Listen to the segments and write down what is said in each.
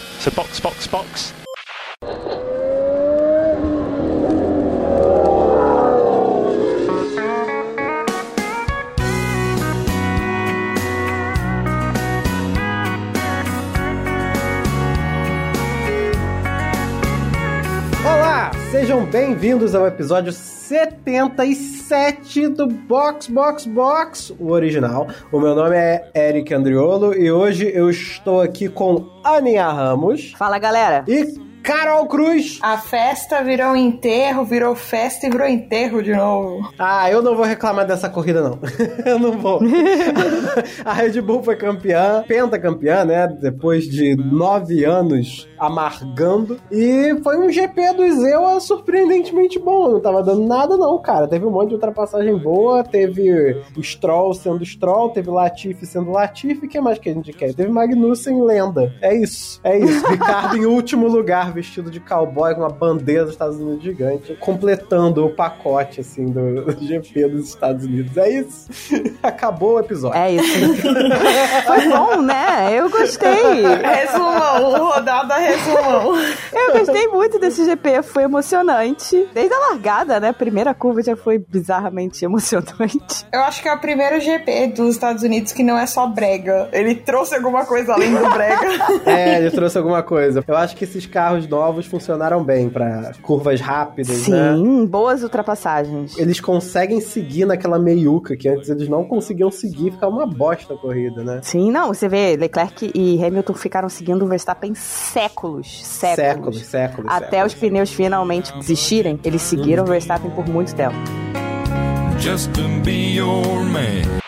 So box, box, box. Olá, sejam bem-vindos ao episódio 77 do Box Box Box, o original. O meu nome é Eric Andriolo e hoje eu estou aqui com Aninha Ramos Fala, galera. e Carol Cruz. A festa virou enterro, virou festa e virou enterro de novo. Ah, eu não vou reclamar dessa corrida, não. eu não vou. a Red Bull foi campeã, pentacampeã, né? Depois de nove anos amargando. E foi um GP do Zewa surpreendentemente bom. Não tava dando nada, não, cara. Teve um monte de ultrapassagem boa, teve Stroll sendo Stroll, teve Latifi sendo Latifi. O que mais que a gente quer? Teve Magnussen lenda. É isso. É isso. Ricardo em último lugar, vestido de cowboy com uma bandeira dos Estados Unidos gigante, completando o pacote, assim, do GP dos Estados Unidos. É isso. Acabou o episódio. É isso. Foi bom, né? Eu gostei. Resumão, rodada resumão. Eu gostei muito desse GP. Foi emocionante. Desde a largada, né? A primeira curva já foi bizarramente emocionante. Eu acho que é o primeiro GP dos Estados Unidos que não é só brega. Ele trouxe alguma coisa além do brega. É, ele trouxe alguma coisa. Eu acho que esses carros novos funcionaram bem pra curvas rápidas, né? Sim, boas ultrapassagens. Eles conseguem seguir naquela meiuca que antes eles não conseguiam seguir, ficava uma bosta a corrida, né? Sim, não, você vê, Leclerc e Hamilton ficaram seguindo o Verstappen séculos, séculos. Séculos, séculos. Até séculos. os pneus finalmente desistirem, eles seguiram o Verstappen por muito tempo. just to be your man.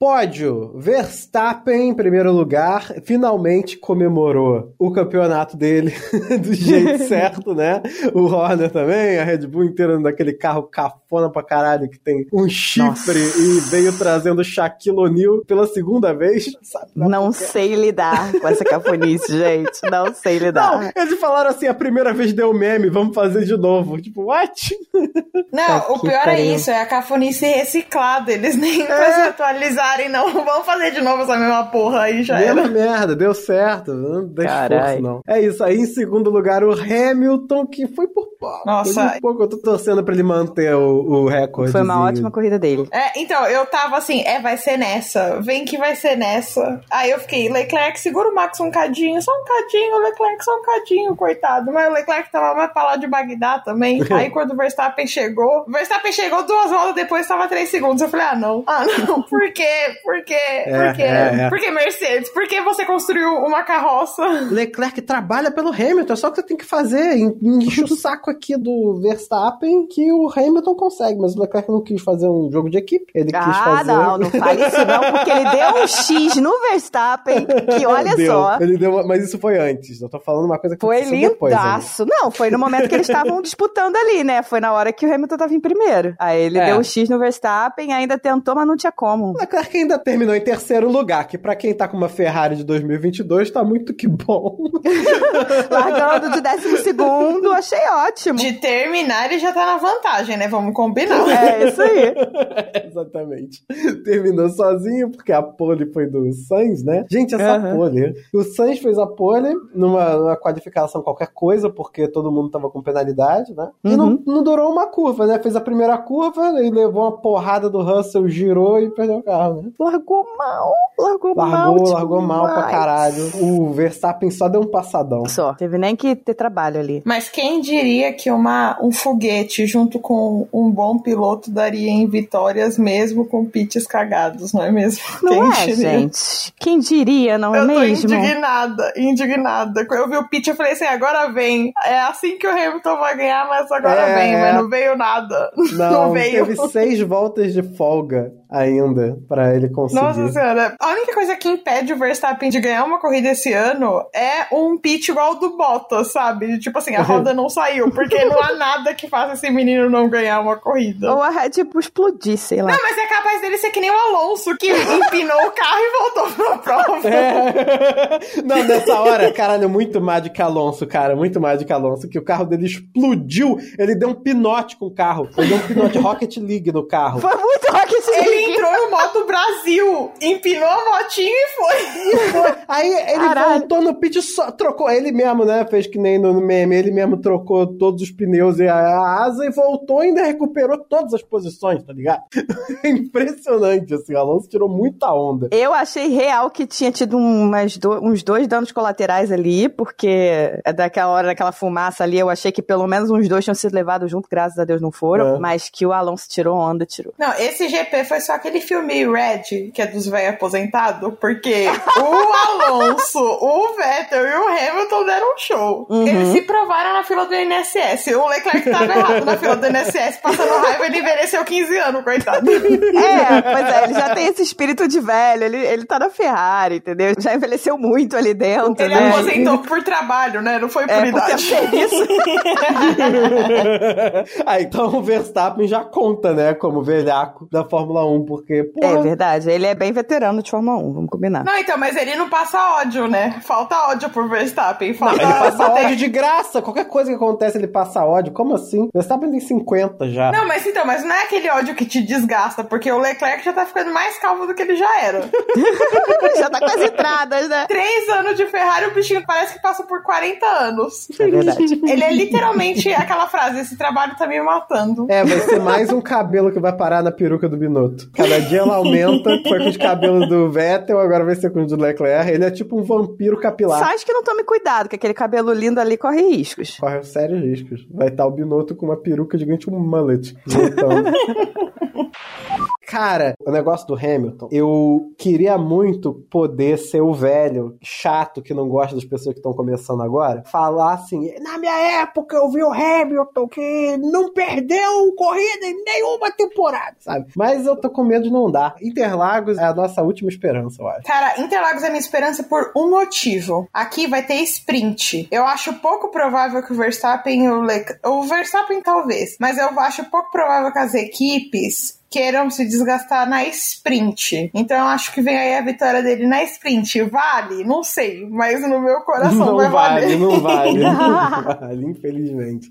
Pódio, Verstappen em primeiro lugar, finalmente comemorou o campeonato dele do jeito certo, né? O Horner também, a Red Bull inteira naquele carro cafona pra caralho que tem um chifre Nossa. e veio trazendo Shaquille O'Neal pela segunda vez, sabe? Não sei lidar com essa cafonice, gente. Não sei Não, lidar. eles falaram assim, a primeira vez deu meme, vamos fazer de novo. Tipo, what? Não, Tá o pior é pariu. isso, é a cafonice reciclada. Eles nem pra se atualizarem, não. Vamos fazer de novo essa mesma porra aí, já Mesma era. merda, deu certo. Não deixa esforço, não. É isso. Aí, em segundo lugar, o Hamilton, que foi por pouco. Nossa. Foi por pouco. Eu tô torcendo pra ele manter o, o recorde. Foi uma ótima corrida dele. É, então, eu tava assim, é, vai ser nessa. Vem que vai ser nessa. Aí eu fiquei, Leclerc, segura o Max um cadinho, só um cadinho, Leclerc, só um cadinho, coitado. Mas o Leclerc tava mais pra lá de Bagdá também. Aí quando o Verstappen chegou, o Verstappen chegou duas voltas depois, tava três segundos. Eu falei, ah, não. Ah, não. Por quê? Por quê? Por quê? é, é. Por que Mercedes? Por que você construiu uma carroça? Leclerc trabalha pelo Hamilton, é só o que você tem que fazer. En- Enche o saco aqui do Verstappen que o Hamilton consegue, mas o Leclerc não quis fazer um jogo de equipe. Ele quis Ah, fazer. não, não fale isso não, porque ele deu um X no Verstappen, que olha Deu, só, Ele deu, mas isso foi antes. Eu tô falando uma coisa que foi aconteceu depois. ainda. lindaço. Não, foi no momento que eles estavam disputando ali, né? Foi na hora que o Hamilton tava em primeiro. Aí ele É. deu um X no Verstappen, ainda tentou, mas não tinha como. O Leclerc ainda terminou em terceiro lugar, que pra quem tá com uma Ferrari de 2022 tá muito que bom. Largando de décimo segundo, achei ótimo. De terminar, ele já tá na vantagem, né? Vamos combinar. É isso aí. Exatamente. Terminou sozinho, porque a pole foi do Sainz, né? Gente, essa Aham. pole. O Sainz fez a pole numa, numa qualificação qualquer coisa, porque todo mundo tava com penalidade, né? E não, Uhum. não durou uma curva, né? Fez a primeira curva e levou uma porrada do Russell, girou e perdeu o carro, né? Largou mal, largou, mal. Largou, largou mal pra caralho. O Verstappen só deu um passadão. Só, teve nem que ter trabalho ali. Mas quem diria que uma, um foguete junto com um bom piloto daria em vitórias mesmo com pits cagados, não é mesmo? Não quem é, diria? gente? Quem diria, não é Eu tô mesmo? indignada, indignada. Quando eu vi o pit, eu falei assim: agora vem. É assim que o Hamilton vai ganhar, mas agora É. vem. Mas não veio nada. Não, veio. teve seis voltas de folga ainda pra ele conseguir. Nossa senhora, a única coisa que impede o Verstappen de ganhar uma corrida esse ano é um pit igual ao do Bottas, sabe? Tipo assim, a roda não saiu, porque não há nada que faça esse menino não ganhar uma corrida. Ou a Red Bull explodir, sei lá. Não, mas é capaz dele ser que nem o Alonso, que empinou o carro e voltou pra prova. É. Não, nessa hora, caralho, muito mais de que Alonso, cara, muito mais de que Alonso, que o carro dele explodiu, ele deu um pinote com o carro, ele deu um pinote Rocket League no carro. Foi muito Rocket League. Ele entrou no Moto Brasil, empinou a motinho e foi. E foi. Aí ele Caralho. voltou no pit, só trocou, ele mesmo, né, fez que nem no meme, ele mesmo trocou todos os pneus e a asa e voltou e ainda recuperou todas as posições, tá ligado? É impressionante, assim, o Alonso tirou muita onda. Eu achei real que tinha tido umas do- uns dois danos colaterais ali, porque é daquela hora, daquela fumaça ali, eu achei que pelo menos uns dois tinham sido levados junto, graças a Deus não foram, É. mas que o Alonso tirou onda, tirou. Não, esse GP foi só aquele filme Red, que é dos velhos aposentados, porque o Alonso, o Vettel e o Hamilton deram um show. Eles se provaram na fila do INSS. O Leclerc tava errado na fila do INSS, passando raiva, ele envelheceu 15 anos, coitado. É, pois é, ele já tem esse espírito de velho, ele, ele tá na Ferrari, entendeu? Já envelheceu muito ali dentro, Ele né? aposentou por trabalho, né? Não foi por É, idade. serviço. ah, então o Verstappen já conta, né, como velhaco da Fórmula 1, porque, pô, É verdade, ele é bem veterano de Fórmula 1, vamos combinar. Não, então, mas ele não passa ódio, né? Falta ódio por Verstappen. Falta ele passa ódio de graça. Qualquer coisa que acontece, ele passa ódio. Como assim? Verstappen tem 50 já. Não, mas então, mas não é aquele ódio que te desgasta, porque o Leclerc já tá ficando mais calmo do que ele já era. já tá com as entradas, né? Três anos de Ferrari, o bichinho parece que passa por 40 anos. É verdade. Ele é literalmente aquela frase: esse trabalho tá me matando. É, vai ser mais um cabelo que vai parar na peruca do Binotto. Cada dia ela aumenta. Foi com os cabelos do Vettel, agora vai ser com os do Leclerc. Ele é tipo um vampiro capilar. Só acho que não tome cuidado, que aquele cabelo lindo ali corre riscos. Corre sérios riscos. Vai estar o Binotto com uma peruca gigante, um mullet. voltando. Cara, o negócio do Hamilton, eu queria muito poder ser o velho chato que não gosta das pessoas que estão começando agora. Falar assim: na minha época eu vi o Hamilton que não perdeu corrida em nenhuma temporada, sabe? Mas eu tô com medo de não dar. Interlagos é a nossa última esperança, eu acho. Cara, Interlagos é minha esperança por um motivo. Aqui vai ter sprint. Eu acho pouco provável que o Verstappen e o Leclerc. O Verstappen talvez, mas eu acho pouco provável que as equipes queiram se desgastar na sprint. Então eu acho que vem aí a vitória dele na sprint. Vale? Não sei, mas no meu coração Não vai vale, valer. não vale, não vale, infelizmente.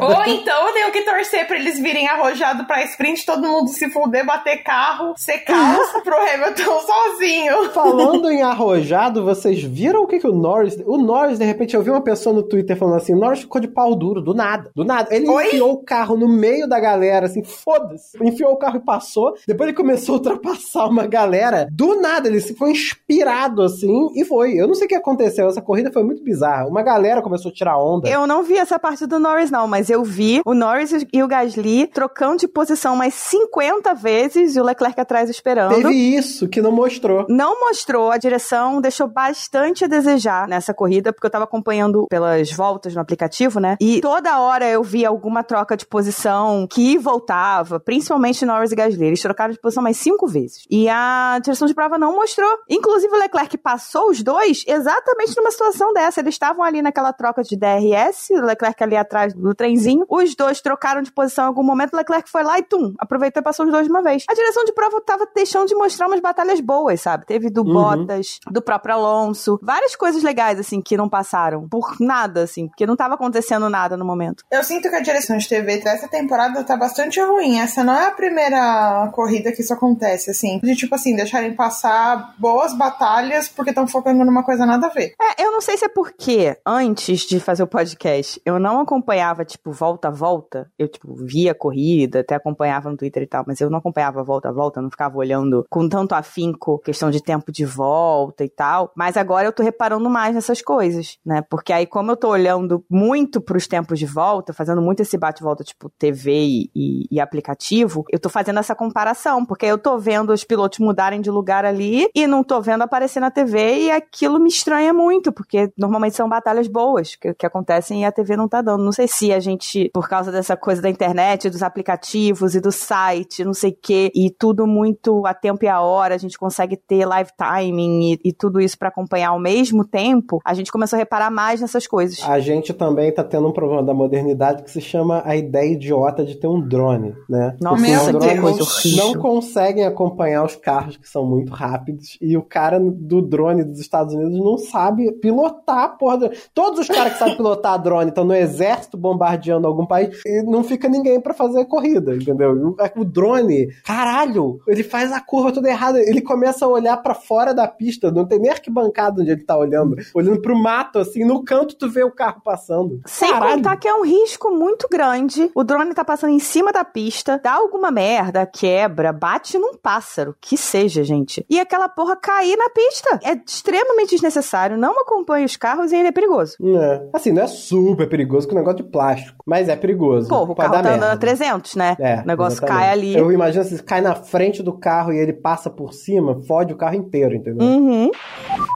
Ou então eu tenho que torcer pra eles virem arrojado pra sprint, todo mundo se fuder, bater carro, ser caos pro Hamilton sozinho. Falando em arrojado, vocês viram o que, que o Norris. O Norris, de repente, eu vi uma pessoa no Twitter falando assim: o Norris ficou de pau duro, do nada. Do nada. Ele Oi? enfiou o carro no meio da galera, assim, foda-se. Enfiou o carro e passou. Depois ele começou a ultrapassar uma galera. Do nada, ele se foi inspirado, assim, e foi. Eu não sei o que aconteceu. Essa corrida foi muito bizarra. Uma galera começou a tirar onda. Eu não vi essa parte do Norris, não, mas eu vi o Norris e o Gasly trocando de posição mais 50 vezes e o Leclerc atrás esperando. Teve isso que não mostrou. Não mostrou a direção, deixou bastante a desejar nessa corrida, porque eu tava acompanhando pelas voltas no aplicativo, né? E toda hora eu vi alguma troca de posição que voltava, principalmente Norris e Gasly. Eles trocaram de posição mais cinco vezes. E a direção de prova não mostrou. Inclusive o Leclerc passou os dois exatamente numa situação dessa. Eles estavam ali naquela troca de DRS, o Leclerc ali atrás do trenzinho. Os dois trocaram de posição em algum momento, o Leclerc foi lá e tum, aproveitou e passou os dois de uma vez. A direção de prova tava deixando de mostrar umas batalhas boas, sabe? Teve do Bottas, do próprio Alonso, várias coisas legais, assim, que não passaram por nada, assim, porque não tava acontecendo nada no momento. Eu sinto que a direção de TV dessa temporada tá bastante ruim. Essa não é a primeira corrida que isso acontece, assim. De tipo assim, deixarem passar boas batalhas porque estão focando numa coisa nada a ver. É, eu não sei se é porque antes de fazer o podcast eu não acompanhava, tipo, volta a volta. Eu, tipo, via a corrida, até acompanhava no Twitter e tal, mas eu não acompanhava volta a volta, não ficava olhando com tanto afinco questão de tempo de volta e tal. Mas agora eu tô reparando mais nessas coisas, né? Porque aí, como eu tô olhando muito pros tempos de volta, fazendo muito esse bate-volta, tipo, TV e, e- e aplicativo, eu tô fazendo essa comparação, porque eu tô vendo os pilotos mudarem de lugar ali e não tô vendo aparecer na TV e aquilo me estranha muito, porque normalmente são batalhas boas que, que acontecem e a TV não tá dando. Não sei se a gente, por causa dessa coisa da internet, dos aplicativos e do site, não sei o que, e tudo muito a tempo e a hora, a gente consegue ter live timing e, e tudo isso para acompanhar ao mesmo tempo, a gente começou a reparar mais nessas coisas. A gente também tá tendo um problema da modernidade que se chama a ideia idiota de ter um drone, né? Nossa, Porque os Meu que coisa horrível. não conseguem acompanhar os carros que são muito rápidos e o cara do drone dos Estados Unidos não sabe pilotar a porra do... Todos os caras que sabem pilotar drone estão no exército bombardeando algum país e não fica ninguém pra fazer corrida, entendeu? O, drone, caralho, ele faz a curva toda errada, ele começa a olhar pra fora da pista, não tem nem arquibancada onde ele tá olhando, olhando pro mato, assim, no canto tu vê o carro passando. Sem Caralho. contar que é um risco muito grande. O drone tá passando em cima da pista, dá alguma merda, quebra, bate num pássaro, que seja, gente. E aquela porra cair na pista. É extremamente desnecessário, não acompanha os carros e ele é perigoso. É. Assim, não é super perigoso que o negócio de plástico, mas é perigoso. Pô, o carro tá andando a merda. 300, né? É, o negócio exatamente. cai ali. Eu imagino se cai na frente do carro e ele passa por cima, fode o carro inteiro, entendeu? Uhum.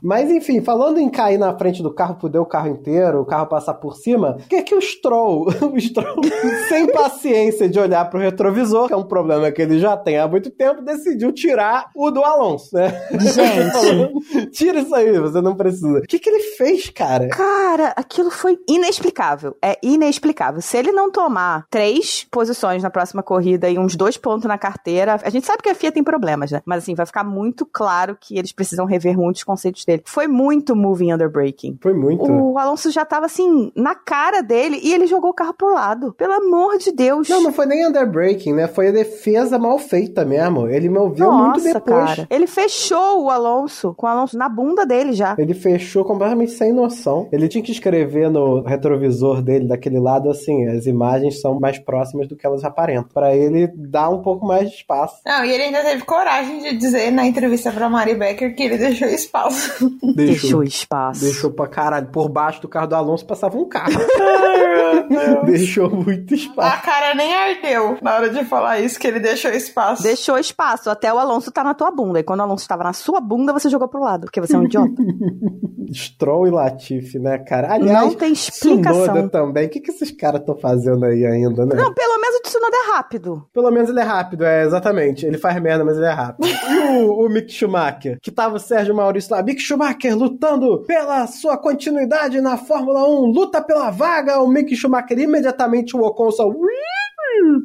Mas enfim, falando em cair na frente do carro, poder o carro inteiro, o carro passar por cima, o que é que o Stroll, o Stroll, sem paciência de olhar pro retrovisor, que é um problema que ele já tem há muito tempo, decidiu tirar o do Alonso, né? Gente. Falou, Tira isso aí, você não precisa. O que que ele fez, cara? Cara, aquilo foi inexplicável. É inexplicável. Se ele não tomar três posições na próxima corrida e uns dois pontos na carteira, a gente sabe que a FIA tem problemas, né? Mas assim, vai ficar muito claro que eles precisam rever muitos conceitos dele. Foi muito moving under braking. Foi muito. O Alonso já tava assim, na cara dele, e ele jogou o carro pro lado. Pelo amor de Deus. Não, não foi nem underbreaking, né? Foi a defesa mal feita mesmo. Ele moveu muito Nossa, depois. cara. Ele fechou o Alonso, com o Alonso na bunda dele já. Ele fechou completamente sem noção. Ele tinha que escrever no retrovisor dele, daquele lado, assim, as imagens são mais próximas do que elas aparentam. Pra ele dar um pouco mais de espaço. Não, e ele ainda teve coragem de dizer na entrevista pra Mari Becker que ele deixou espaço. Deixou espaço. Deixou pra caralho. Por baixo do carro do Alonso passava um carro. deixou muito A espaço. cara nem ardeu na hora de falar isso, que ele deixou espaço. Deixou espaço, até o Alonso tá na tua bunda. E quando o Alonso estava na sua bunda, você jogou pro lado, porque você é um idiota. Stroll e Latifi, né, cara? Aliás, Não tem explicação. Tsunoda também. O que, que esses caras estão fazendo aí ainda, né? Não, pelo menos o Tsunoda é rápido. Pelo menos ele é rápido, é, exatamente. Ele faz merda, mas ele é rápido. E o, o Mick Schumacher, que tava o Sérgio Maurício lá. Mick Schumacher lutando pela sua continuidade na Fórmula 1, luta pela vaga. O Mick Schumacher imediatamente o Ocon só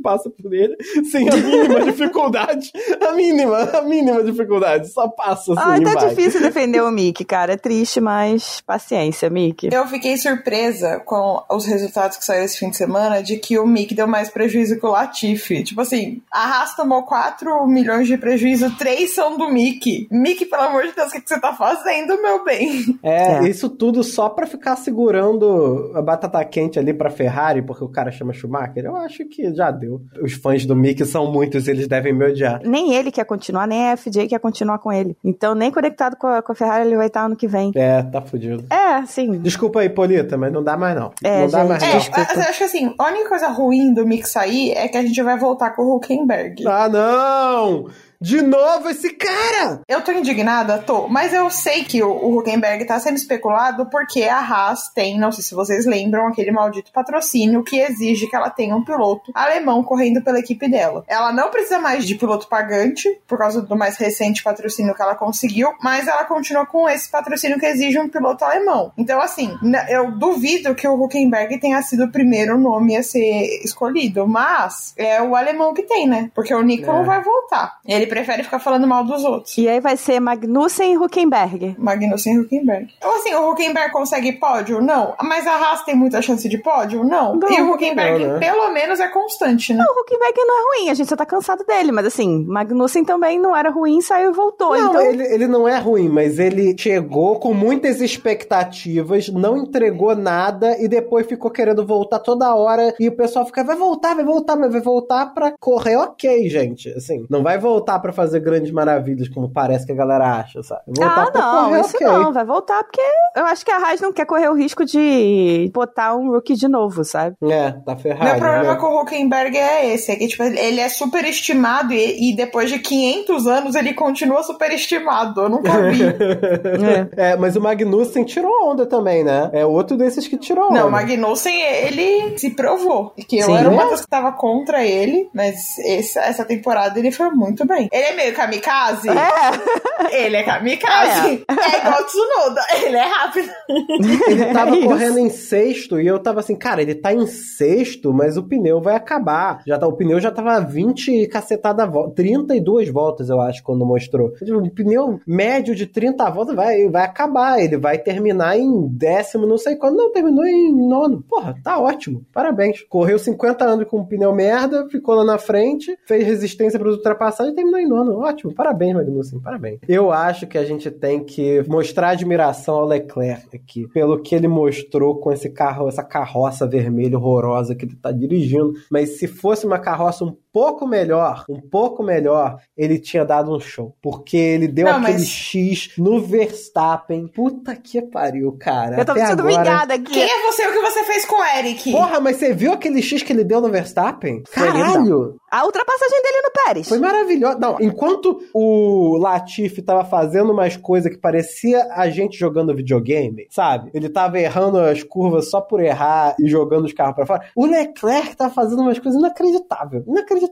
passa por ele sem a mínima dificuldade. A mínima, a mínima dificuldade. Só passa assim Ai, tá vai. difícil defender o Mick, cara. É triste, mas paciência, Mick. Eu fiquei surpresa com os resultados que saíram esse fim de semana de que o Mick deu mais prejuízo que o Latifi. Tipo assim, a Haas tomou 4 milhões de prejuízo, 3 são do Mick. Mick, pelo amor de Deus, o que, que você tá fazendo, meu bem? É, É. isso tudo só pra ficar segurando a batata quente ali pra Ferrari, porque o cara chama Schumacher. Eu acho que já deu. Os fãs do Mick são muitos, eles devem me odiar. Nem ele quer continuar, nem a FJ quer continuar com ele. Então, nem conectado com a, com a Ferrari ele vai estar ano que vem. É, tá fudido. É, sim. Desculpa aí, Polita, mas não dá mais não. É, não dá gente, mais É, não. Desculpa. acho que assim, a única coisa ruim do Mick sair é que a gente vai voltar com o Huckenberg. Ah, não! De novo esse cara! Eu tô indignada, tô, mas eu sei que o, o Huckenberg tá sendo especulado porque a Haas tem, não sei se vocês lembram, aquele maldito patrocínio que exige que ela tenha um piloto alemão correndo pela equipe dela. Ela não precisa mais de piloto pagante, por causa do mais recente patrocínio que ela conseguiu, mas ela continua com esse patrocínio que exige um piloto alemão. Então, assim, eu duvido que o Huckenberg tenha sido o primeiro nome a ser escolhido, mas é o alemão que tem, né? Porque o Nico É. não vai voltar. Ele prefere ficar falando mal dos outros. E aí vai ser Magnussen e Huckenberg. Magnussen e Huckenberg. Então, assim, o Huckenberg consegue pódio? Não. Mas a Haas tem muita chance de pódio? Não. Não, e o Huckenberg, não, né? pelo menos, é constante, né? O Huckenberg não é ruim, a gente só tá cansado dele. Mas assim, Magnussen também não era ruim, saiu e voltou. Não, então, ele, ele não é ruim, mas ele chegou com muitas expectativas, não entregou nada e depois ficou querendo voltar toda hora. E o pessoal fica, vai voltar, vai voltar, mas vai voltar pra correr ok, gente. Assim, não vai voltar voltar pra fazer grandes maravilhas, como parece que a galera acha, sabe? Voltar Ah, não, correr, isso ok. não, vai voltar porque eu acho que a Haas não quer correr o risco de botar um rookie de novo, sabe? É, tá ferrado. Meu problema né? com o Huckenberg é esse, é que tipo, ele é superestimado e, e depois de 500 anos ele continua superestimado. Eu nunca vi. É, mas o Magnussen tirou onda também, né? É outro desses que tirou onda. Não, o Magnussen, ele se provou. Que eu Sim. era uma das que tava contra ele, mas essa, essa temporada ele foi muito bem. Ele é meio kamikaze? Ele é kamikaze. É, igual o Tsunoda. Ele é rápido. Ele tava É correndo em sexto e eu tava assim, cara, ele tá em sexto, mas o pneu vai acabar. Já tá, o pneu já tava 20 cacetada volta, 32 voltas, eu acho, quando mostrou. Tipo, Um pneu médio de 30 voltas vai, vai acabar. Ele vai terminar em décimo, não sei quando. Não, terminou em nono. Porra, tá ótimo. Parabéns. Correu 50 anos com um pneu merda, ficou lá na frente, fez resistência para ultrapassagem e terminou em nono. Ótimo. Parabéns, Magnussen. Parabéns. Eu acho que a gente tem que mostrar admiração ao Leclerc aqui, pelo que ele mostrou com esse carro, essa carroça vermelha horrorosa que ele tá dirigindo. Mas se fosse uma carroça um pouco melhor, um pouco melhor, ele tinha dado um show. Porque ele deu Não, aquele mas- X no Verstappen. Puta que pariu, cara. Eu tô Até sendo agora... humilhada aqui. Quem é você e o que você fez com o Eric? Porra, mas você viu aquele X que ele deu no Verstappen? Caralho! A ultrapassagem dele no Pérez. Foi maravilhoso. Não, enquanto o Latifi tava fazendo umas coisas que parecia a gente jogando videogame, sabe? Ele tava errando as curvas só por errar e jogando os carros pra fora. O Leclerc tava fazendo umas coisas inacreditáveis. Inacreditável.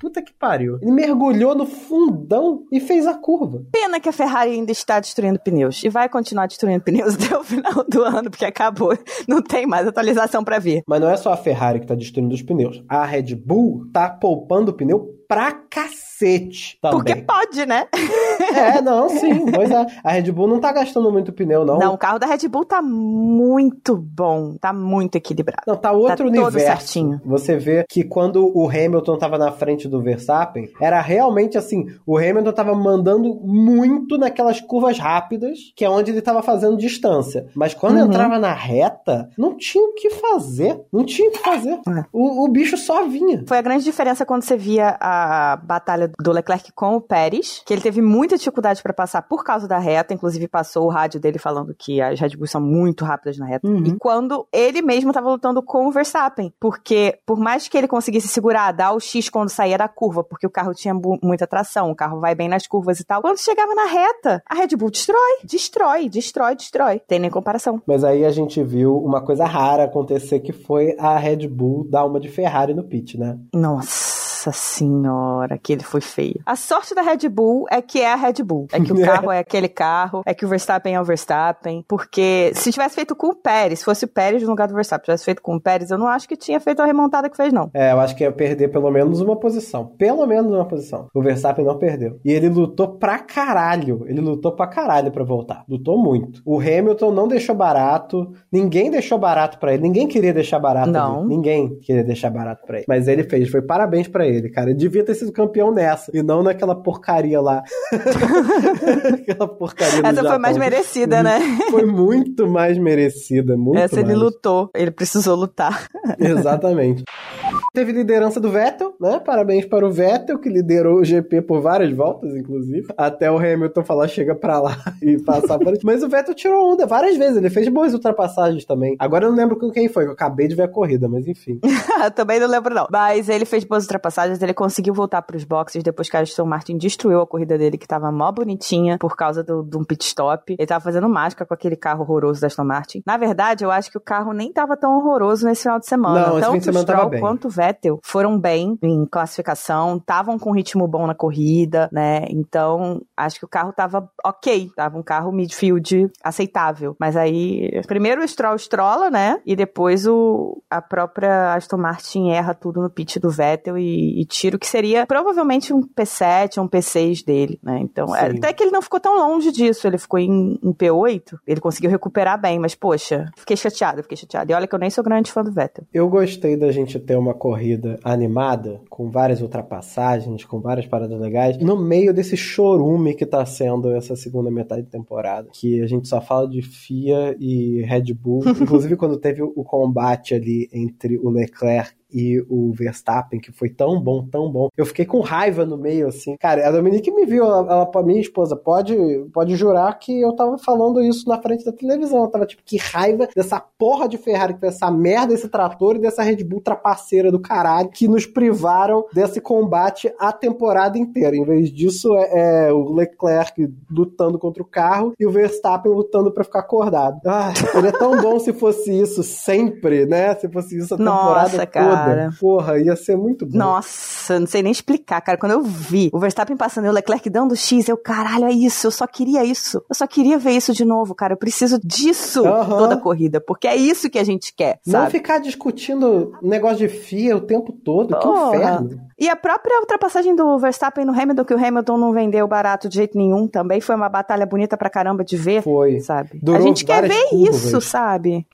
Puta que pariu. Ele mergulhou no fundão e fez a curva. Pena que a Ferrari ainda está destruindo pneus. E vai continuar destruindo pneus até o final do ano, porque acabou. Não tem mais atualização pra vir. Mas não é só a Ferrari que tá destruindo os pneus. A Red Bull tá poupando o pneu pra cacete também. Porque pode, né? É, não, sim. Pois é. A Red Bull não tá gastando muito pneu, não. Não, o carro da Red Bull tá muito bom. Tá muito equilibrado. Não, tá outro todo universo. certinho. Você vê que quando o Hamilton tava na frente do Verstappen, era realmente assim, o Hamilton tava mandando muito naquelas curvas rápidas, que é onde ele tava fazendo distância. Mas quando Uhum. entrava na reta, não tinha o que fazer. Não tinha o que fazer. É. O, o bicho só vinha. Foi a grande diferença quando você via a batalha do Leclerc com o Pérez, que ele teve muita dificuldade pra passar por causa da reta, inclusive passou o rádio dele falando que as Red Bulls são muito rápidas na reta. Uhum. E quando ele mesmo tava lutando com o Verstappen, porque por mais que ele conseguisse segurar, dar o X quando saía da curva, porque o carro tinha muita tração, o carro vai bem nas curvas e tal, quando chegava na reta, a Red Bull destrói, destrói, destrói, destrói. Tem nem comparação. Mas aí a gente viu uma coisa rara acontecer, que foi a Red Bull dar uma de Ferrari no pit, né? Nossa senhora, que ele foi feio. A sorte da Red Bull é que é a Red Bull. É que o carro é aquele carro, é que o Verstappen é o Verstappen. Porque se tivesse feito com o Pérez, se fosse o Pérez no lugar do Verstappen, tivesse feito com o Pérez, eu não acho que tinha feito a remontada que fez, não. É, eu acho que ia perder pelo menos uma posição. Pelo menos uma posição. O Verstappen não perdeu. E ele lutou pra caralho. Ele lutou pra caralho pra voltar. Lutou muito. O Hamilton não deixou barato. Ninguém deixou barato pra ele. Ninguém queria deixar barato Não. ali. Ninguém queria deixar barato pra ele. Mas ele fez. Foi parabéns pra ele, cara. Ele devia ter sido campeão nessa. E não naquela porcaria lá. Aquela porcaria Essa foi Japão. mais merecida, né? Foi muito mais merecida. Muito Essa ele mais. lutou, ele precisou lutar. Exatamente. Teve liderança do Vettel, né? Parabéns para o Vettel, que liderou o GP por várias voltas, inclusive. Até o Hamilton falar, chega pra lá e passar por Mas o Vettel tirou onda várias vezes. Ele fez boas ultrapassagens também. Agora eu não lembro com quem foi. Eu acabei de ver a corrida, mas enfim. Também não lembro, não. Mas ele fez boas ultrapassagens, ele conseguiu voltar pros boxes depois que a Aston Martin destruiu a corrida dele, que tava mó bonitinha por causa do- de um pit stop. Ele tava fazendo mágica com aquele carro horroroso da Aston Martin. Na verdade, eu acho que o carro nem tava tão horroroso nesse final de semana. Não, esse Tanto fim de semana tava bem. quanto o Vettel foram bem em classificação, estavam com ritmo bom na corrida, né? Então, acho que o carro tava ok. Tava um carro midfield aceitável. Mas aí, primeiro o Stroll estrola, né? E depois o, a própria Aston Martin erra tudo no pit do Vettel e, e tira o que seria provavelmente um P7 ou um P6 dele, né? Então, é, Sim. até que ele não ficou tão longe disso. Ele ficou em, em P8, ele conseguiu recuperar bem, mas poxa, fiquei chateada, fiquei chateada. E olha que eu nem sou grande fã do Vettel. Eu gostei da gente ter uma corrida animada, com várias ultrapassagens, com várias paradas legais, no meio desse chorume que tá sendo essa segunda metade de temporada. Que a gente só fala de FIA e Red Bull. Inclusive, quando teve o combate ali entre o Leclerc e o Verstappen, que foi tão bom, tão bom. Eu fiquei com raiva no meio, assim. Cara, a Dominique me viu, ela, ela pra minha esposa, pode, pode jurar que eu tava falando isso na frente da televisão. Eu tava tipo, que raiva dessa porra de Ferrari, que fez essa merda, esse trator e dessa Red Bull trapaceira do caralho, que nos privaram desse combate a temporada inteira. Em vez disso, é, é o Leclerc lutando contra o carro e o Verstappen lutando para ficar acordado. Ah, seria tão bom se fosse isso sempre, né? Se fosse isso a temporada Nossa, cara. Toda. Porra, ia ser muito bom. Nossa, não sei nem explicar, cara. Quando eu vi o Verstappen passando e o Leclerc dando X, eu, caralho, é isso. Eu só queria isso. Eu só queria ver isso de novo, cara. Eu preciso disso Aham. toda a corrida, porque é isso que a gente quer, Não sabe? ficar discutindo negócio de FIA o tempo todo. Que Porra. inferno. E a própria ultrapassagem do Verstappen no Hamilton, que o Hamilton não vendeu barato de jeito nenhum, também foi uma batalha bonita pra caramba de ver, Foi. sabe? Durou a gente quer ver curvas. isso, sabe?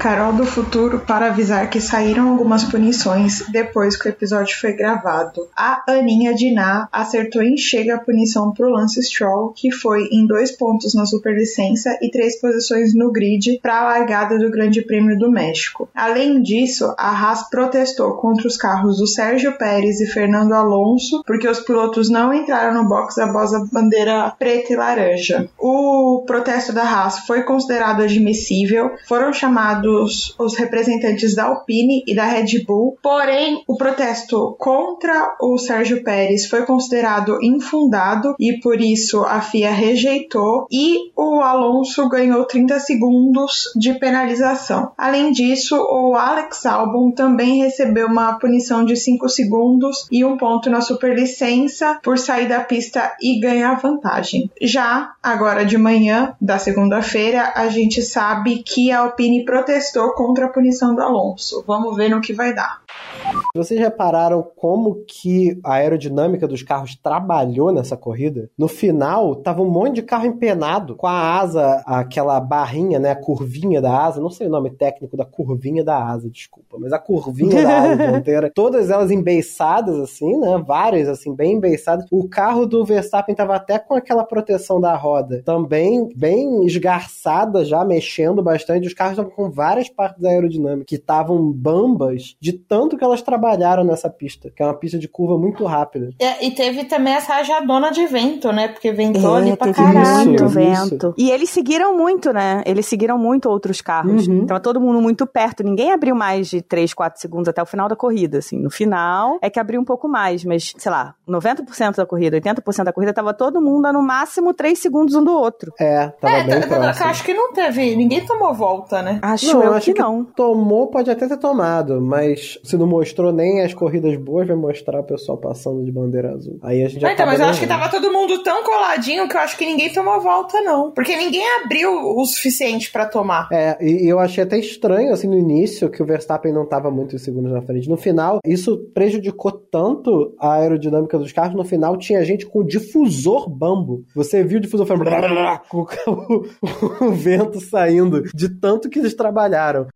Carol do futuro para avisar que saíram algumas punições depois que o episódio foi gravado. A Aninha Diná acertou em cheio a punição pro Lance Stroll, que foi em dois pontos na superlicença e três posições no grid para a largada do Grande Prêmio do México. Além disso, a Haas protestou contra os carros do Sérgio Pérez e Fernando Alonso, porque os pilotos não entraram no box após a bandeira preta e laranja. O protesto da Haas foi considerado admissível, foram chamados os representantes da Alpine e da Red Bull, porém o protesto contra o Sérgio Pérez foi considerado infundado e por isso a FIA rejeitou e o Alonso ganhou 30 segundos de penalização. Além disso, o Alex Albon também recebeu uma punição de 5 segundos e um ponto na superlicença por sair da pista e ganhar vantagem. Já agora de manhã da segunda-feira, a gente sabe que a Alpine protestou contra a punição do Alonso. Vamos ver no que vai dar. Vocês repararam como que a aerodinâmica dos carros trabalhou nessa corrida? No final, tava um monte de carro empenado com a asa, aquela barrinha, né, a curvinha da asa, não sei o nome técnico da curvinha da asa, desculpa, mas a curvinha da asa dianteira, todas elas embeiçadas assim, né, várias assim, bem embeiçadas. O carro do Verstappen tava até com aquela proteção da roda, também bem esgarçada já, mexendo bastante. Os carros estavam com várias partes da aerodinâmica que estavam bambas de tanto que elas trabalharam nessa pista, que é uma pista de curva muito rápida. É, e teve também essa rajadona de vento, né? Porque ventou É, ali pra caralho. muito Isso, vento. E eles seguiram muito, né? Eles seguiram muito outros carros. Uhum. Tava todo mundo muito perto. Ninguém abriu mais de 3, 4 segundos até o final da corrida, assim. No final é que abriu um pouco mais, mas, sei lá, 90% da corrida, 80% da corrida, tava todo mundo a no máximo 3 segundos um do outro. É, tava É, bem tá- próximo. acho que não teve, ninguém tomou volta, né? Acho Não, eu acho que, não. Tomou, pode até ter tomado, mas se não mostrou nem as corridas boas, vai mostrar o pessoal passando de bandeira azul. Aí a gente Ah, então, mas eu acho que tava todo mundo tão coladinho que eu acho que ninguém tomou volta, não. Porque ninguém abriu o suficiente pra tomar. É, e eu achei até estranho, assim, no início, que o Verstappen não tava muitos segundos na frente. No final, isso prejudicou tanto a aerodinâmica dos carros, no final tinha gente com difusor bambo. Você viu o difusor com o, o vento saindo, de tanto que eles trabalharam.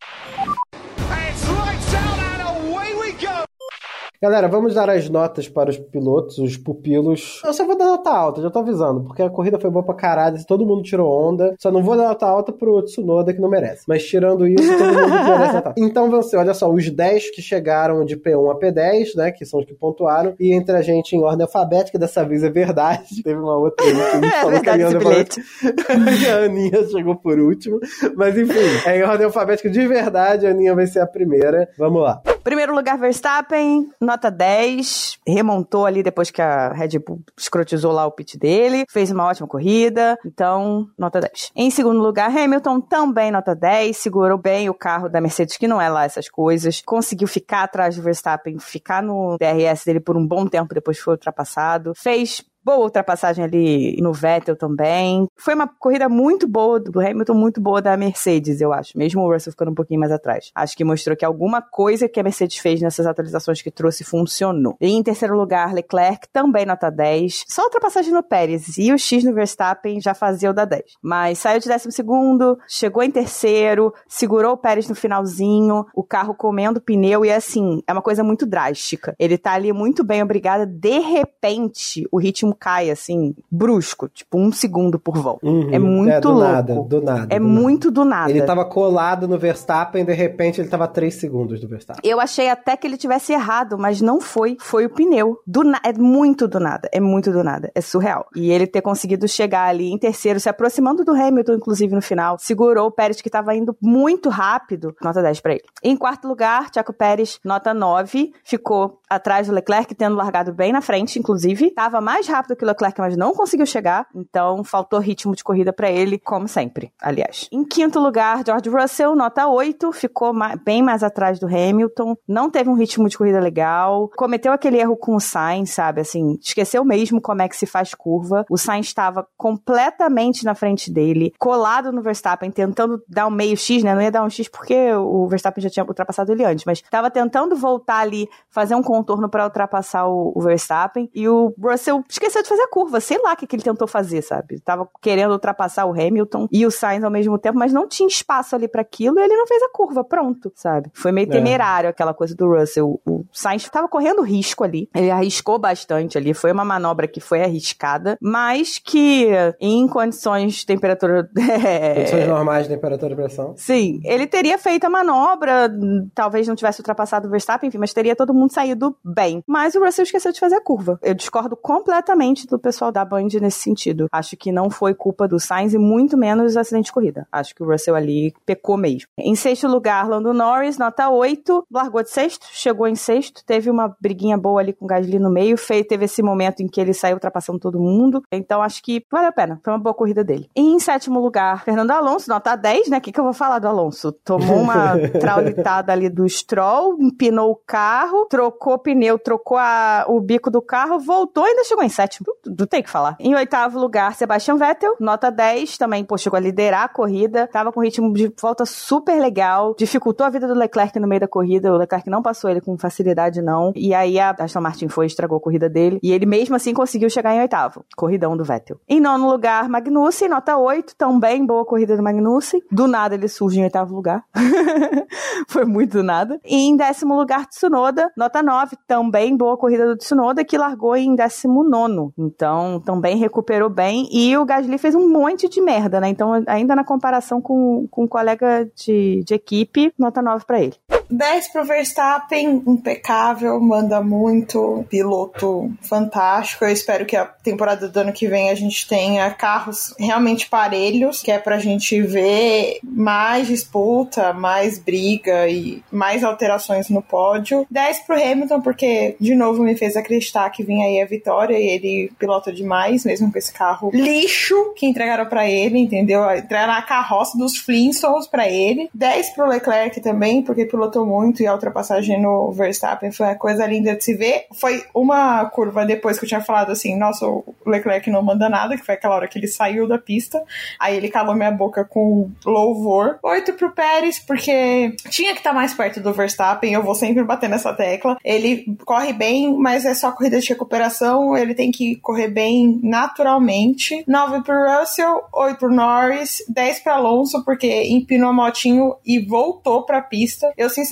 Galera, vamos dar as notas para os pilotos, os pupilos. Eu só vou dar nota alta, já tô avisando, porque a corrida foi boa pra caralho, todo mundo tirou onda. Só não vou dar nota alta pro Tsunoda, que não merece. Mas tirando isso, todo mundo merece nota alta. Então ser, olha só, os 10 que chegaram de P1 a P10, né, que são os que pontuaram, e entre a gente em ordem alfabética, dessa vez é verdade. Teve uma outra aí que a gente É falou que a Aninha a Aninha chegou por último. Mas enfim, é em ordem alfabética de verdade, a Aninha vai ser a primeira. Vamos lá. Primeiro lugar, Verstappen, nota 10. Remontou ali depois que a Red Bull escrotizou lá o pit dele. Fez uma ótima corrida. Então, nota 10. Em segundo lugar, Hamilton, também nota 10. Segurou bem o carro da Mercedes, que não é lá essas coisas. Conseguiu ficar atrás do Verstappen, ficar no DRS dele por um bom tempo depois foi ultrapassado. Fez Boa ultrapassagem ali no Vettel também. Foi uma corrida muito boa do Hamilton, muito boa da Mercedes, eu acho. Mesmo o Russell ficando um pouquinho mais atrás. Acho que mostrou que alguma coisa que a Mercedes fez nessas atualizações que trouxe funcionou. E em terceiro lugar, Leclerc, também nota 10. Só ultrapassagem no Pérez e o X no Verstappen já fazia o da 10. Mas saiu de décimo segundo, chegou em terceiro, segurou o Pérez no finalzinho, o carro comendo pneu e assim, é uma coisa muito drástica. Ele tá ali muito bem, obrigada. De repente, o ritmo ritmo cai, assim, brusco, tipo um segundo por volta. Uhum. É muito do louco. Nada, do nada. É do nada. muito do nada. Ele tava colado no Verstappen, de repente ele tava 3 segundos do Verstappen. Eu achei até que ele tivesse errado, mas não foi. Foi o pneu. Do na... É muito do nada. É muito do nada. É surreal. E ele ter conseguido chegar ali em terceiro, se aproximando do Hamilton, inclusive no final, segurou o Pérez, que tava indo muito rápido. Nota 10 pra ele. Em quarto lugar, Tiago Pérez, nota 9. Ficou atrás do Leclerc, tendo largado bem na frente, inclusive. Tava mais rápido que o Leclerc, mas não conseguiu chegar. Então, faltou ritmo de corrida pra ele, como sempre, aliás. Em quinto lugar, George Russell, nota 8. Ficou bem mais atrás do Hamilton. Não teve um ritmo de corrida legal. Cometeu aquele erro com o Sainz, sabe? Assim, esqueceu mesmo como é que se faz curva. O Sainz estava completamente na frente dele, colado no Verstappen, tentando dar um meio X, né? Não ia dar um X porque o Verstappen já tinha ultrapassado ele antes, mas estava tentando voltar ali, fazer um contorno para ultrapassar o, o Verstappen. E o Russell esqueceu de fazer a curva. Sei lá o que, que ele tentou fazer, sabe? Tava querendo ultrapassar o Hamilton e o Sainz ao mesmo tempo, mas não tinha espaço ali para aquilo e ele não fez a curva. Pronto, sabe? Foi meio É. temerário aquela coisa do Russell. O Sainz estava correndo risco ali. Ele arriscou bastante ali. Foi uma manobra que foi arriscada, mas que em condições de temperatura. é, Condições normais de temperatura e pressão. Sim, ele teria feito a manobra, talvez não tivesse ultrapassado o Verstappen, enfim, mas teria todo mundo saído bem. Mas o Russell esqueceu de fazer a curva. Eu discordo completamente do pessoal da Band nesse sentido. Acho que não foi culpa do Sainz e muito menos acidente de corrida. Acho que o Russell ali pecou mesmo. Em sexto lugar, Lando Norris, nota 8, largou de sexto, chegou em sexto, teve uma briguinha boa ali com o Gasly no meio, fez, teve esse momento em que ele saiu ultrapassando todo mundo. Então acho que valeu a pena. Foi uma boa corrida dele. E em sétimo lugar, Fernando Alonso, nota 10, né? O que, que eu vou falar do Alonso? Tomou uma traulitada ali do Stroll, empinou o carro, trocou o pneu, trocou a- o bico do carro, voltou e ainda chegou em sétimo. Não, não tem que falar. Em oitavo lugar, Sebastian Vettel, nota 10, também, pô, chegou a liderar a corrida, tava com ritmo de volta super legal, dificultou a vida do Leclerc no meio da corrida, o Leclerc não passou ele com facilidade, não. E aí a Aston Martin foi estragou a corrida dele, e ele mesmo assim conseguiu chegar em oitavo. Corridão do Vettel. Em nono lugar, Magnussen, nota 8, também boa corrida do Magnussen. Do nada ele surge em oitavo lugar. Foi muito do nada. E em décimo lugar, Tsunoda, nota 9, também boa corrida do Tsunoda, que largou em décimo nono. Então, também recuperou bem. E o Gasly fez um monte de merda, né? Então, ainda na comparação com, com um colega de, de equipe, nota 9 pra ele. 10 pro Verstappen, impecável, manda muito, piloto fantástico. Eu espero que a temporada do ano que vem a gente tenha carros realmente parelhos, que é pra gente ver mais disputa, mais briga e mais alterações no pódio. 10 pro Hamilton, porque de novo me fez acreditar que vinha aí a vitória e ele pilota demais, mesmo com esse carro lixo que entregaram pra ele, entendeu? Entregaram a carroça dos Flintstones pra ele. 10 pro Leclerc também, porque pilotou muito e a ultrapassagem no Verstappen foi uma coisa linda de se ver. Foi uma curva depois que eu tinha falado assim, nossa, o Leclerc não manda nada, que foi aquela hora que ele saiu da pista. Aí ele calou minha boca com louvor. 8 pro Pérez, porque tinha que estar mais perto do Verstappen, eu vou sempre bater nessa tecla. Ele corre bem, mas é só corrida de recuperação, ele tem que correr bem naturalmente. 9 pro Russell, 8 pro Norris, 10 pro Alonso, porque empinou a motinho e voltou pra pista. Eu, sinceramente,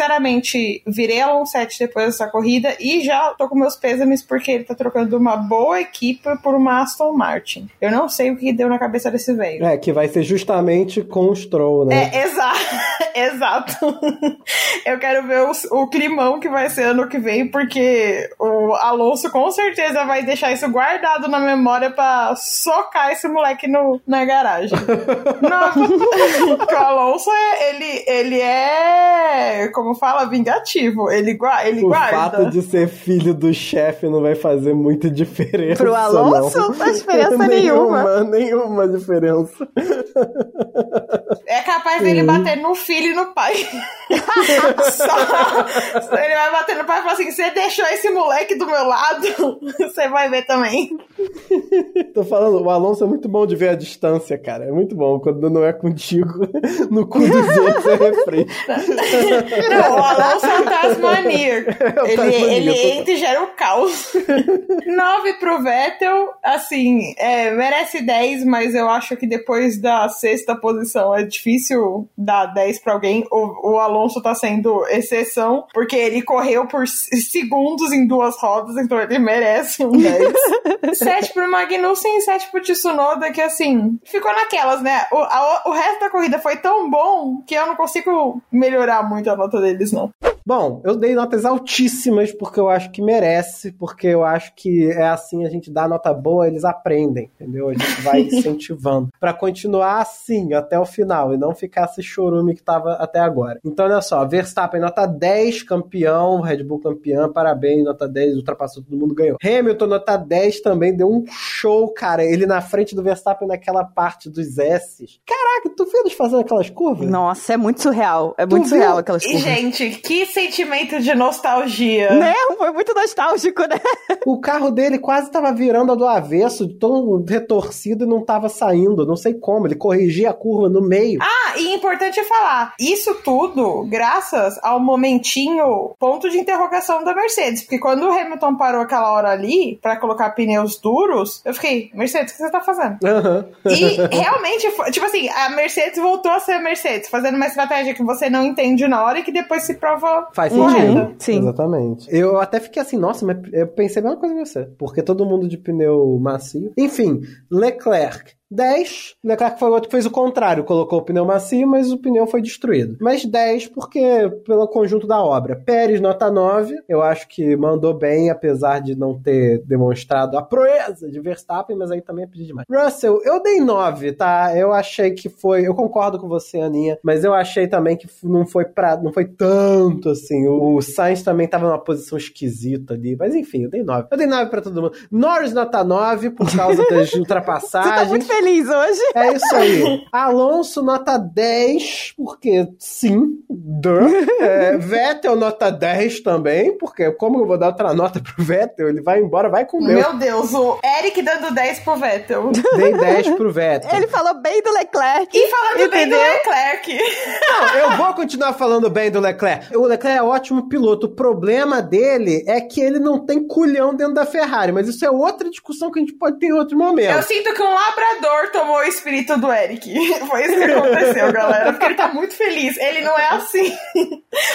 virei Alonso 7 depois dessa corrida e já tô com meus pêsames porque ele tá trocando uma boa equipe por uma Aston Martin. Eu não sei o que deu na cabeça desse velho. É, que vai ser justamente com o Stroll, né? É, exato. exato. Eu quero ver o, o climão que vai ser ano que vem, porque o Alonso com certeza vai deixar isso guardado na memória pra socar esse moleque no, na garagem. Não, o Alonso, é, ele, ele é, como fala, vingativo. Ele, gua- ele o guarda. fato de ser filho do chefe não vai fazer muita diferença. Pro Alonso, não. não faz diferença nenhuma. Nenhuma diferença. É capaz dele bater no filho e no pai. Só- ele vai bater no pai e falar assim: você deixou esse moleque do meu lado, você vai ver também. Tô falando, o Alonso é muito bom de ver a distância, cara. É muito bom. Quando não é contigo, no cu dos outros é refresco. Não, o Alonso é o Tasmania. É Ele, ele entra e gera o caos. 9 pro Vettel, assim, é, merece 10, mas eu acho que depois da sexta posição é difícil dar 10 pra alguém, o, o Alonso tá sendo exceção, porque ele correu por segundos em duas rodas, então ele merece um 10. 7 pro Magnussen e 7 pro Tsunoda, que assim, ficou naquelas, né? O, a- o resto da corrida foi tão bom que eu não consigo melhorar muito a nota deles, não. Bom, eu dei notas altíssimas porque eu acho que merece, porque eu acho que é assim, a gente dá nota boa, eles aprendem, entendeu? A gente vai incentivando Pra continuar assim até o final e não ficar esse chorume que tava até agora. Então, olha só, Verstappen nota 10, campeão, Red Bull campeão, parabéns, nota 10, ultrapassou todo mundo, ganhou. Hamilton nota 10 também, deu um show, cara, ele na frente do Verstappen naquela parte dos S's. Caraca, tu viu eles fazendo aquelas curvas? Nossa, é muito surreal. É Tu muito viu? surreal aquelas E, curvas. gente, que sentimento de nostalgia. Né? Foi muito nostálgico, né? O carro dele quase tava virando do avesso, tão retorcido e não tava saindo. Não sei como. Ele corrigia a curva no meio. Ah, e importante falar, isso tudo graças ao momentinho ponto de interrogação da Mercedes, porque quando o Hamilton parou aquela hora ali pra colocar pneus duros, eu fiquei, Mercedes, o que você tá fazendo? Aham. E realmente, foi- tipo assim, a Mercedes voltou a ser a Mercedes, fazendo uma estratégia que você não entende na hora e que depois se prova Faz sentido. Sim. Exatamente. Eu até fiquei assim, nossa, mas eu pensei a mesma coisa que você. Porque todo mundo de pneu macio. Enfim, Leclerc. 10. Leclerc foi o outro que fez o contrário, colocou o pneu macio, mas o pneu foi destruído. Mas 10 porque pelo conjunto da obra. Pérez, nota 9. Eu acho que mandou bem, apesar de não ter demonstrado a proeza de Verstappen, mas aí também é pedir demais. Russell, eu dei 9, tá? Eu achei que foi. Eu concordo com você, Aninha, mas eu achei também que não foi pra, não foi tanto assim. O, o Sainz também tava numa posição esquisita ali. Mas enfim, eu dei 9. Eu dei 9 pra todo mundo. Norris, nota 9, por causa das tá ultrapassagens. Feliz hoje. É isso aí. Alonso, nota 10, porque sim. É, Vettel, nota 10 também, porque como eu vou dar outra nota pro Vettel? Ele vai embora, vai com o meu. Meu Deus, o Eric dando 10 pro Vettel. Dei 10 pro Vettel. Ele falou bem do Leclerc. E falando bem do Entendeu? Leclerc. Não, eu vou continuar falando bem do Leclerc. O Leclerc é ótimo piloto. O problema dele é que ele não tem culhão dentro da Ferrari, mas isso é outra discussão que a gente pode ter em outro momento. Eu sinto que um labrador tomou o espírito do Eric. Foi isso que aconteceu, galera. Porque ele tá muito feliz. Ele não é assim.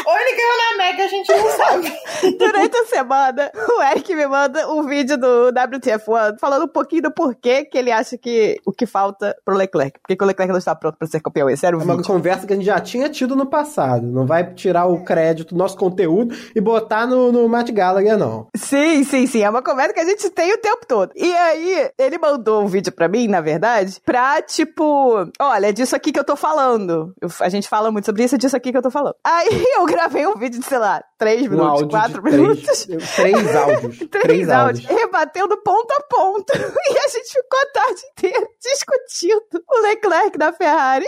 Ou ele ganhou na Mega, a gente não sabe. Durante a semana, o Eric me manda um vídeo do WTF1 falando um pouquinho do porquê que ele acha que o que falta pro Leclerc. Por que o Leclerc não está pronto pra ser campeão? Esse era o É uma vídeo. conversa que a gente já tinha tido no passado. Não vai tirar o crédito do nosso conteúdo e botar no, no Matt Gallagher, não. Sim, sim, sim. É uma conversa que a gente tem o tempo todo. E aí, ele mandou um vídeo pra mim, na verdade, pra tipo, olha, é disso aqui que eu tô falando. Eu- a gente fala muito sobre isso, é disso aqui que eu tô falando. Aí eu gravei um vídeo de, sei lá, três Um minutos, áudio quatro minutos. três, três áudios. Três, áudios, rebatendo ponto a ponto. E a gente ficou a tarde inteira discutindo o Leclerc da Ferrari.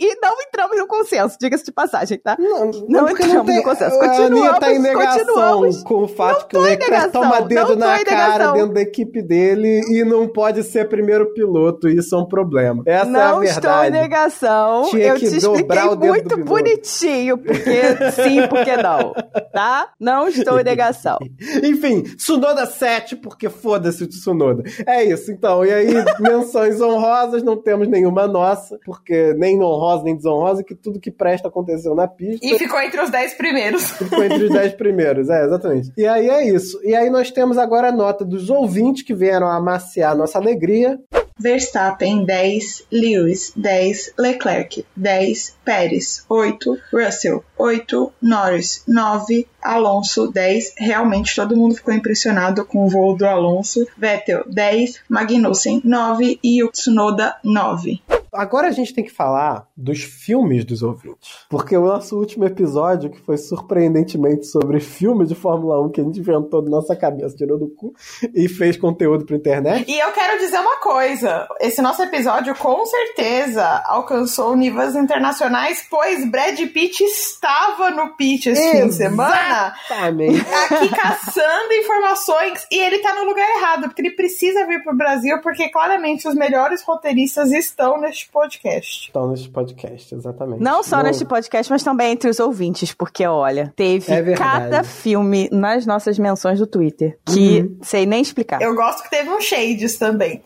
E não entramos no consenso, diga-se de passagem, tá? Não, Não porque entramos no consenso. Aninha tá em Continuamos, negação continuamos. com o fato Não que o Leclerc negação, toma não dedo na cara negação. dentro da equipe dele e não pode ser primeiro piloto. Isso é um problema. Essa não é a estou em verdade. negação. Tinha eu te expliquei muito bonitinho, porque sim, porque não. Tá? Não estou em negação. Enfim, Tsunoda 7, porque foda-se o Tsunoda. É isso, então. E aí, menções honrosas, não temos nenhuma nossa, porque nem honrosa nem desonrosa, que tudo que presta aconteceu na pista. E ficou entre os 10 primeiros. Ficou entre os 10 primeiros, é, exatamente. E aí é isso. E aí nós temos agora a nota dos ouvintes que vieram amaciar a nossa alegria. Verstappen 10, Lewis 10, Leclerc 10, Pérez 8, Russell 8, Norris 9, Alonso 10. Realmente todo mundo ficou impressionado com o voo do Alonso. Vettel 10, Magnussen 9 e o Tsunoda 9. Agora a gente tem que falar dos filmes dos ouvintes. Porque o nosso último episódio, que foi surpreendentemente sobre filmes de Fórmula 1 que a gente inventou da nossa cabeça, tirou do cu e fez conteúdo pra internet. E eu quero dizer uma coisa: esse nosso episódio com certeza alcançou níveis internacionais, pois Brad Pitt estava no pitch esse fim de semana. Exatamente. Aqui caçando informações e ele tá no lugar errado, porque ele precisa vir pro Brasil, porque claramente os melhores roteiristas estão neste neste podcast. Estão neste podcast, exatamente. Não só Bom, neste podcast, mas também entre os ouvintes, porque olha, teve É cada filme nas nossas menções do Twitter que Uhum. sei nem explicar. Eu gosto que teve um Shades também.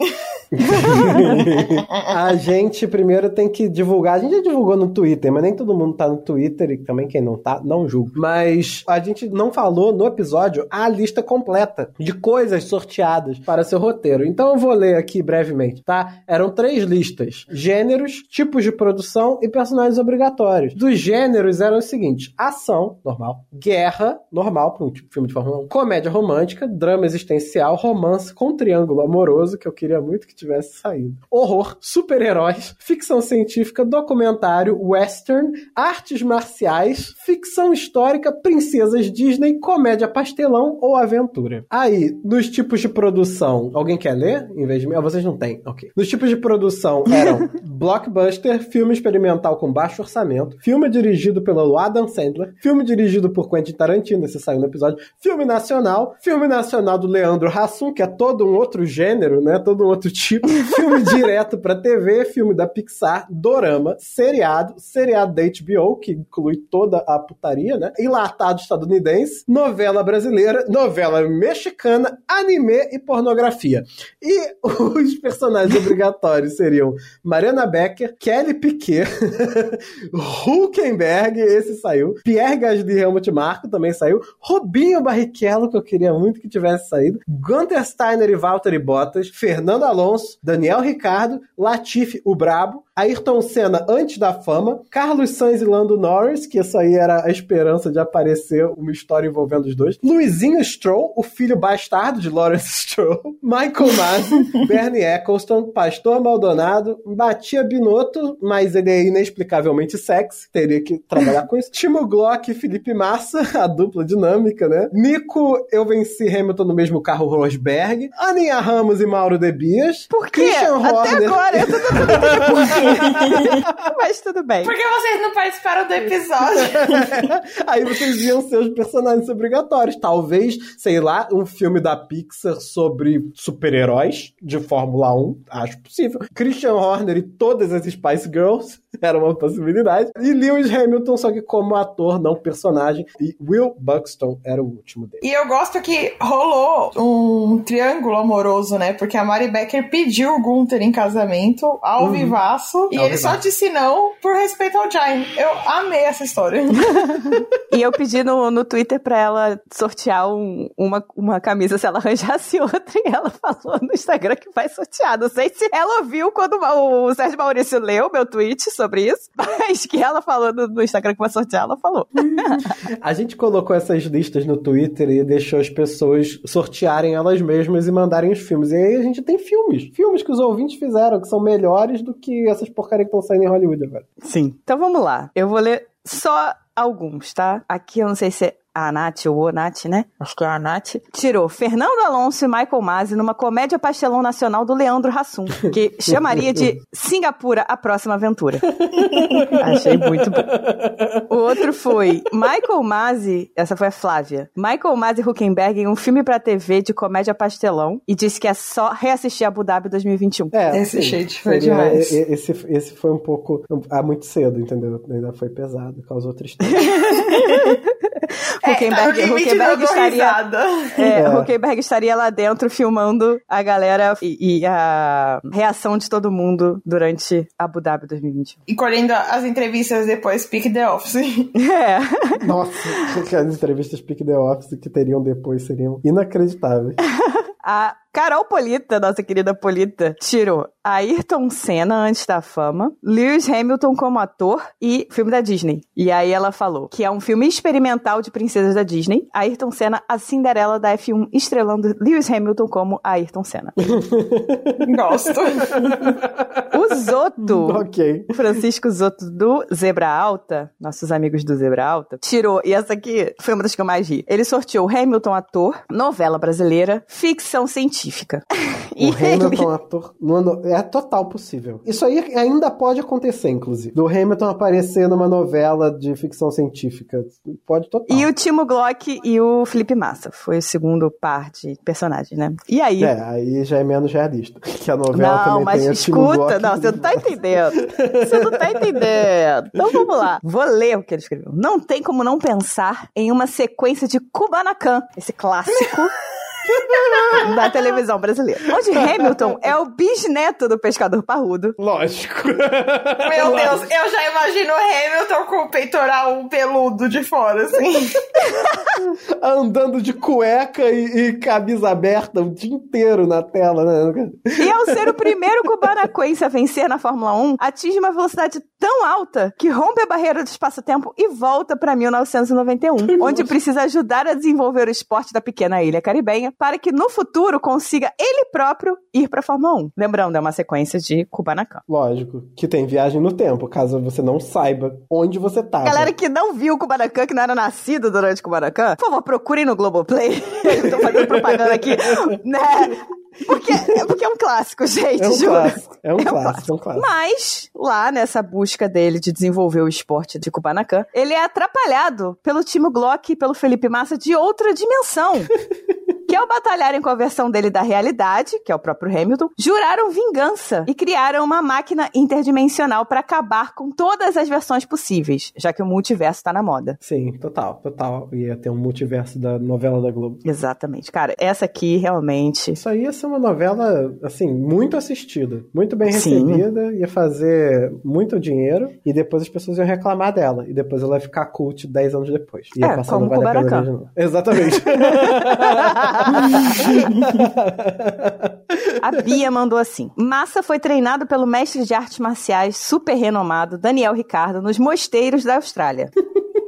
a gente primeiro tem que divulgar. A gente já divulgou no Twitter, mas nem todo mundo tá no Twitter e também quem não tá, não julgo. Mas a gente não falou no episódio a lista completa de coisas sorteadas para seu roteiro. Então eu vou ler aqui brevemente, tá? Eram três listas: gêneros, tipos de produção e personagens obrigatórios. Dos gêneros eram os seguintes: ação, normal, guerra, normal para um tipo de filme de Fórmula 1, comédia romântica, drama existencial, romance com triângulo amoroso, que eu queria muito que tivesse saído. Horror, super-heróis, ficção científica, documentário, western, artes marciais, ficção histórica, princesas Disney, comédia pastelão ou aventura. Aí, nos tipos de produção, alguém quer ler? Em vez de mim? Ah, vocês não têm. Ok. Nos tipos de produção eram blockbuster, filme experimental com baixo orçamento, filme dirigido pelo Adam Sandler, filme dirigido por Quentin Tarantino, esse saiu no episódio, filme nacional, filme nacional do Leandro Hassum, que é todo um outro gênero, né? Todo um outro tipo, filme direto pra TV, filme da Pixar, dorama, seriado, seriado da HBO, que inclui toda a putaria, né? Enlatado estadunidense, novela brasileira, novela mexicana, anime e pornografia. E os personagens obrigatórios seriam Mariana Becker, Kelly Piquet, Huckenberg, esse saiu, Pierre Gasly Helmut Marko também saiu, Robinho Barrichello, que eu queria muito que tivesse saído, Gunter Steiner e Valtteri Bottas, Fernando Alonso, Daniel Ricardo, Latifi, o Brabo, Ayrton Senna antes da fama, Carlos Sainz e Lando Norris, que isso aí era a esperança de aparecer uma história envolvendo os dois, Luizinho Stroll, o filho bastardo de Lawrence Stroll, Michael Masi, Bernie Eccleston, Pastor Maldonado, Batia Binotto, mas ele é inexplicavelmente sexy, teria que trabalhar com isso, Timo Glock e Felipe Massa, a dupla dinâmica, né? Nico, eu venci Hamilton no mesmo carro Rosberg, Aninha Ramos e Mauro Debias, Por quê? Christian Até Horner. agora, eu tô tentando entender por quê. Mas tudo bem. Por que vocês não participaram do episódio? Aí vocês iam ser os personagens obrigatórios. Talvez, sei lá, um filme da Pixar sobre super-heróis de Fórmula 1. Acho possível. Christian Horner todas as Spice Girls era uma possibilidade. E Lewis Hamilton, só que como ator, não personagem. E Will Buxton era o último dele. E eu gosto que rolou um triângulo amoroso, né? Porque a Mari Becker pediu o Gunther em casamento, ao Uhum. vivaço, e Ao ele só vivaço. disse não por respeito ao Jaime. Eu amei essa história. E eu pedi no, no Twitter pra ela sortear um- uma, uma camisa se ela arranjasse outra. E ela falou no Instagram que vai sortear. Não sei se ela ouviu quando o Sérgio Maurício leu meu tweet sobre isso, mas que ela falou no, no Instagram que vai sortear, ela falou. A gente colocou essas listas no Twitter e deixou as pessoas sortearem elas mesmas e mandarem os filmes. E aí a gente tem filmes. Filmes que os ouvintes fizeram, que são melhores do que essas porcarias que estão saindo em Hollywood agora. Sim. Então vamos lá. Eu vou ler só alguns, tá? Aqui eu não sei se é a Nath ou o Nath, né? Acho que é a Nath. Tirou Fernando Alonso e Michael Masi numa comédia pastelão nacional do Leandro Hassum, que chamaria de Singapura a próxima aventura. Achei muito bom. O outro foi Michael Masi, essa foi a Flávia. Michael Masi Huckenberg em um filme pra TV de comédia pastelão e disse que é só reassistir Abu Dhabi 2021. É, Esse sim, shade foi seria- demais. Esse, esse foi um pouco. Ah, muito cedo, entendeu? Ainda foi pesado, causou tristeza. Huckenberg, tá limite Huckenberg da estaria. É, É. Huckenberg estaria lá dentro filmando a galera e, e a reação de todo mundo durante Abu Dhabi 2021. E colhendo as entrevistas depois, Pick The Office. É. Nossa, as entrevistas Pick The Office que teriam depois seriam inacreditáveis. A Carol Polita, nossa querida Polita, tirou Ayrton Senna antes da fama, Lewis Hamilton como ator e filme da Disney. E aí ela falou que é um filme experimental de princesas da Disney. Ayrton Senna, a Cinderela da F1, estrelando Lewis Hamilton como Ayrton Senna. Gosto. O Zoto ok. Francisco Zotto do Zebra Alta, nossos amigos do Zebra Alta, tirou, e essa aqui foi uma das que eu mais ri. Ele sorteou Hamilton ator, novela brasileira, ficção científica científica. O E Hamilton ator no ano- é total possível. Isso aí ainda pode acontecer, inclusive. Do Hamilton aparecer numa novela de ficção científica. Pode total. E o Timo Glock e o Felipe Massa. Foi o segundo par de personagens, né? E aí? É, aí já é menos realista. Que a novela Não, também mas tem o Timo escuta, Glock. não, você não tá entendendo. Você não tá entendendo. Então vamos lá. Vou ler o que ele escreveu. Não tem como não pensar em uma sequência de Kubanacan, esse clássico. da televisão brasileira. Onde Hamilton é o bisneto do pescador parrudo. Lógico. Meu Deus, eu já imagino o Hamilton com o peitoral peludo de fora, assim. Andando de cueca e, e camisa aberta o dia inteiro na tela, né? E ao ser o primeiro cubanaquense a vencer na Fórmula 1, atinge uma velocidade tão alta que rompe a barreira do espaço-tempo e volta para 1991, onde precisa ajudar a desenvolver o esporte da pequena ilha caribenha para que no futuro consiga ele próprio ir para Fórmula 1. Lembrando, é uma sequência de Kubanacan. Lógico. Que tem viagem no tempo, caso você não saiba onde você tá. Galera que não viu o Kubanacan, que não era nascido durante Kubanacan, por favor, procurem no Globoplay. Eu tô fazendo propaganda aqui, né? Porque, porque é um clássico, gente, É um juro. clássico. É um clássico, é um clássico. Mas, lá nessa busca dele de desenvolver o esporte de Kubanacan, ele é atrapalhado pelo Timo Glock e pelo Felipe Massa de outra dimensão. que ao batalharem com a versão dele da realidade, que é o próprio Hamilton, juraram vingança e criaram uma máquina interdimensional para acabar com todas as versões possíveis, já que o multiverso tá na moda. Sim, total, total. Ia ter um multiverso da novela da Globo. Exatamente. Cara, essa aqui realmente. Isso aí ia ser uma novela, assim, muito assistida, muito bem Sim. recebida, ia fazer muito dinheiro e depois as pessoas iam reclamar dela. E depois ela ia ficar cult 10 anos depois. Ia É, passar como no. Exatamente. A Bia mandou assim: Massa foi treinado pelo mestre de artes marciais super renomado Daniel Ricardo nos mosteiros da Austrália.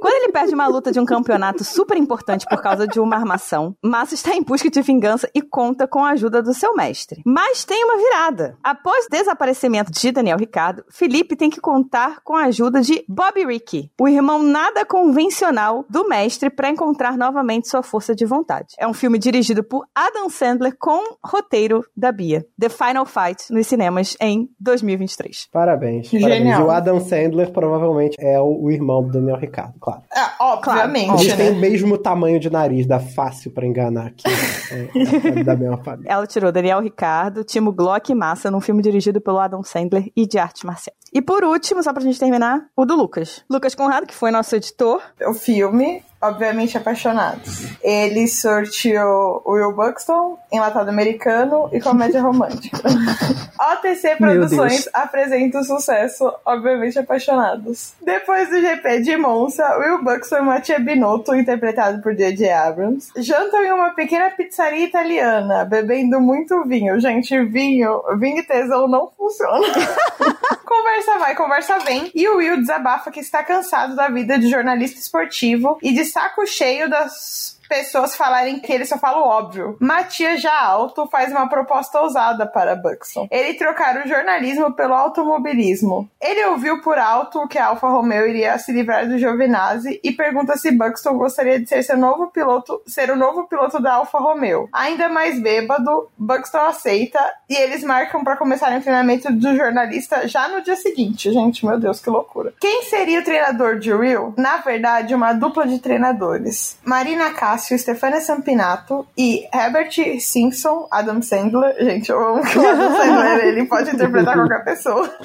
Quando ele perde uma luta de um campeonato super importante por causa de uma armação, Massa está em busca de vingança e conta com a ajuda do seu mestre. Mas tem uma virada. Após o desaparecimento de Daniel Ricardo, Felipe tem que contar com a ajuda de Bobby Ricky, o irmão nada convencional do mestre, para encontrar novamente sua força de vontade. É um filme dirigido por Adam Sandler com roteiro da Bia. The Final Fight nos cinemas em 2023. Parabéns. Genial. Parabéns. E o Adam Sandler provavelmente é o, o irmão do Daniel Ricardo, claro. Ah, obviamente, Eles têm né? o mesmo tamanho de nariz, dá fácil pra enganar aqui. É, é da mesma família. Ela tirou Daniel Ricardo, Timo Glock e Massa num filme dirigido pelo Adam Sandler e de arte marcial. E por último, só pra gente terminar, o do Lucas. Lucas Conrado, que foi nosso editor. O filme, obviamente, Apaixonados. Ele sorteou Will Buxton, Enlatado Americano e Comédia Romântica. OTC Produções apresenta o sucesso, obviamente, Apaixonados. Depois do GP de Monza, Will Buxton e Mattia Binotto, interpretado por J.J. Abrams, jantam em uma pequena pizzaria italiana, bebendo muito vinho. Gente, vinho, vinho e tesão não funciona. Conversa vai, conversa vem. E o Will desabafa que está cansado da vida de jornalista esportivo e de saco cheio das pessoas falarem que ele só fala o óbvio. Matias já alto faz uma proposta ousada para Buxton. Ele trocar o jornalismo pelo automobilismo. Ele ouviu por alto que a Alfa Romeo iria se livrar do Giovinazzi e pergunta se Buxton gostaria de ser seu novo piloto, ser o novo piloto da Alfa Romeo. Ainda mais bêbado, Buxton aceita e eles marcam para começarem o treinamento do jornalista já no dia seguinte. Gente, meu Deus, que loucura. Quem seria o treinador de Will? Na verdade, uma dupla de treinadores. Marina Cássio, Stefania Sampinato e Herbert Simpson, Adam Sandler. Gente, eu amo que o Adam Sandler ele pode interpretar qualquer pessoa.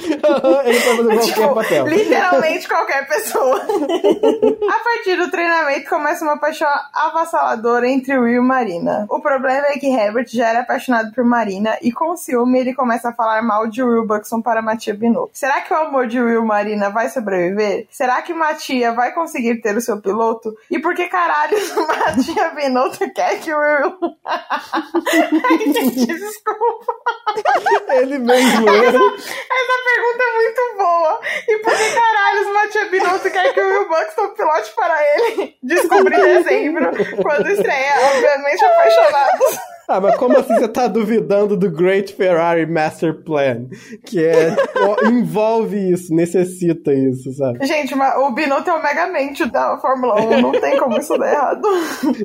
Ele pode fazer qualquer Tipo, papel. literalmente qualquer pessoa. a partir do treinamento começa uma paixão avassaladora entre Will e Marina. O problema é que Herbert já era apaixonado por Marina e com ciúme ele começa a falar mal de Will Buxton para Matia Binotto. Será que o amor de Will e Marina vai sobreviver? Será que Matia vai conseguir ter o seu piloto? E por que caralho Matia Binotto quer que o Will... Ai, gente, desculpa. Ele mesmo, né? Essa pergunta é muito boa. E por que caralhos Matia Binotto quer que o Will Buxton pilote para ele? Descobri em dezembro, quando estreia, obviamente, apaixonados. Ah, mas como assim você tá duvidando do Great Ferrari Master Plan? Que é, envolve isso, necessita isso, sabe? Gente, mas o Binotto é o megamente da Fórmula 1, não tem como isso dar errado.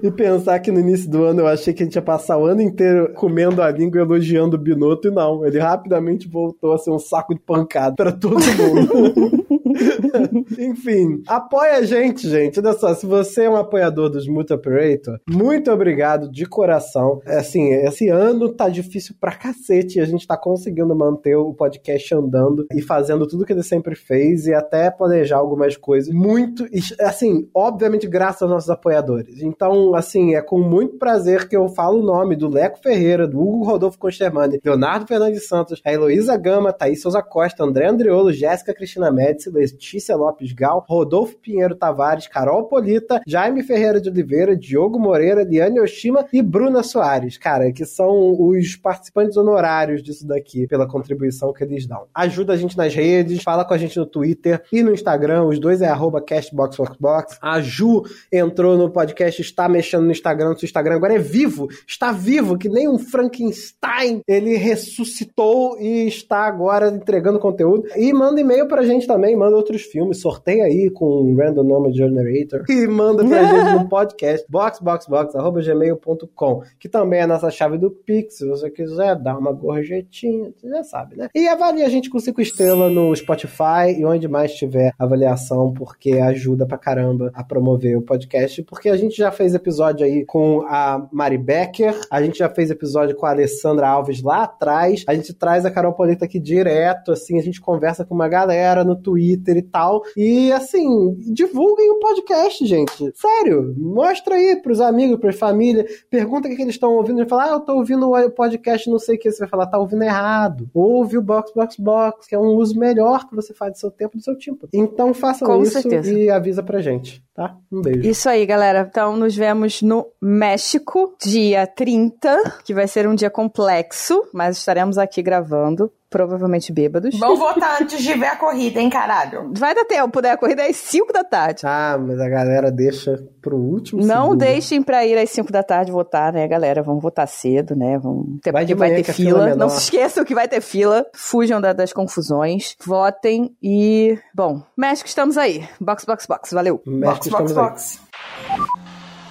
E pensar que no início do ano eu achei que a gente ia passar o ano inteiro comendo a língua e elogiando o Binotto, e não. Ele rapidamente voltou a ser um saco de pancada pra todo mundo. Enfim, apoia a gente, gente. Olha só, se você é um apoiador dos Multi Operator, muito obrigado de coração. É, Assim, esse ano tá difícil pra cacete e a gente tá conseguindo manter o podcast andando e fazendo tudo que ele sempre fez e até planejar algumas coisas. Muito, assim, obviamente graças aos nossos apoiadores. Então, assim, é com muito prazer que eu falo o nome do Leco Ferreira, do Hugo Rodolfo Constermani, Leonardo Fernandes Santos, a Heloísa Gama, Thaís Souza Costa, André Andriolo, Jéssica Cristina Médici, Letícia Lopes Gal, Rodolfo Pinheiro Tavares, Carol Polita, Jaime Ferreira de Oliveira, Diogo Moreira, Liane Oshima e Bruna Soares, cara, que são os participantes honorários disso daqui, pela contribuição que eles dão. Ajuda a gente nas redes, fala com a gente no Twitter e no Instagram, os dois é arroba castboxboxbox. A Ju entrou no podcast, está mexendo no Instagram, seu Instagram agora é vivo, está vivo, que nem um Frankenstein. Ele ressuscitou e está agora entregando conteúdo. E manda e-mail pra gente também, manda outros filmes, sorteia aí com um Random Number Generator e manda pra gente no podcast boxboxbox.gmail.com, que também é a nossa chave do Pix, se você quiser dar uma gorjetinha, você já sabe, né? E avalie a gente com cinco estrelas no Spotify e onde mais tiver avaliação, porque ajuda pra caramba a promover o podcast, porque a gente já fez episódio aí com a Mari Becker, a gente já fez episódio com a Alessandra Alves lá atrás, a gente traz a Carol Polita aqui direto, assim, a gente conversa com uma galera no Twitter e tal, e assim, divulguem o podcast, gente. Sério, mostra aí pros amigos, pra família, pergunta o que, que eles estão ouvindo, e fala, ah, eu tô ouvindo o podcast não sei o que, você vai falar, tá ouvindo errado. Ouve o Box Box Box, que é um uso melhor que você faz do seu tempo do seu tempo. Então façam Com isso certeza. e avisa pra gente, tá? Um beijo. Isso aí, galera. Então, nos vemos no México, dia 30, que vai ser um dia complexo, mas estaremos aqui gravando, provavelmente bêbados. Vamos votar antes de ver a corrida, hein, caralho? Vai dar tempo, né? A corrida é às 5 da tarde. Ah, mas a galera deixa pro último Não segundo. deixem pra ir às 5 da tarde votar, né, galera? Vamos votar cedo, né? Vamos... Até Vai de porque vai ter fila é fila. menor. Não se esqueçam que vai ter fila. Fujam da- das confusões. Votem e. Bom, México, estamos aí. Box, box, box. Valeu. México, Box, box, estamos aí. box.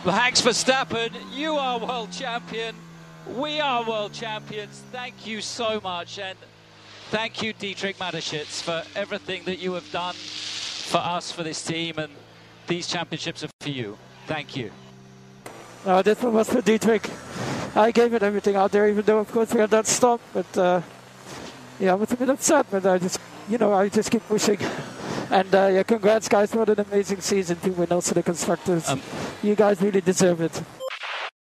Max Verstappen, you are world champion. We are world champions. Thank you so much. And thank you, Dietrich Mateschitz, for everything that you have done for us, for this team. And these championships are for you. Thank you. Uh, this one was for Dietrich. I gave it everything out there, even though, of course, we had that stop. But uh, yeah, I was a bit upset, but I just, you know, I just keep pushing. And uh, yeah, congrats, guys, What an amazing season to win also the constructors. Um, you guys really deserve it.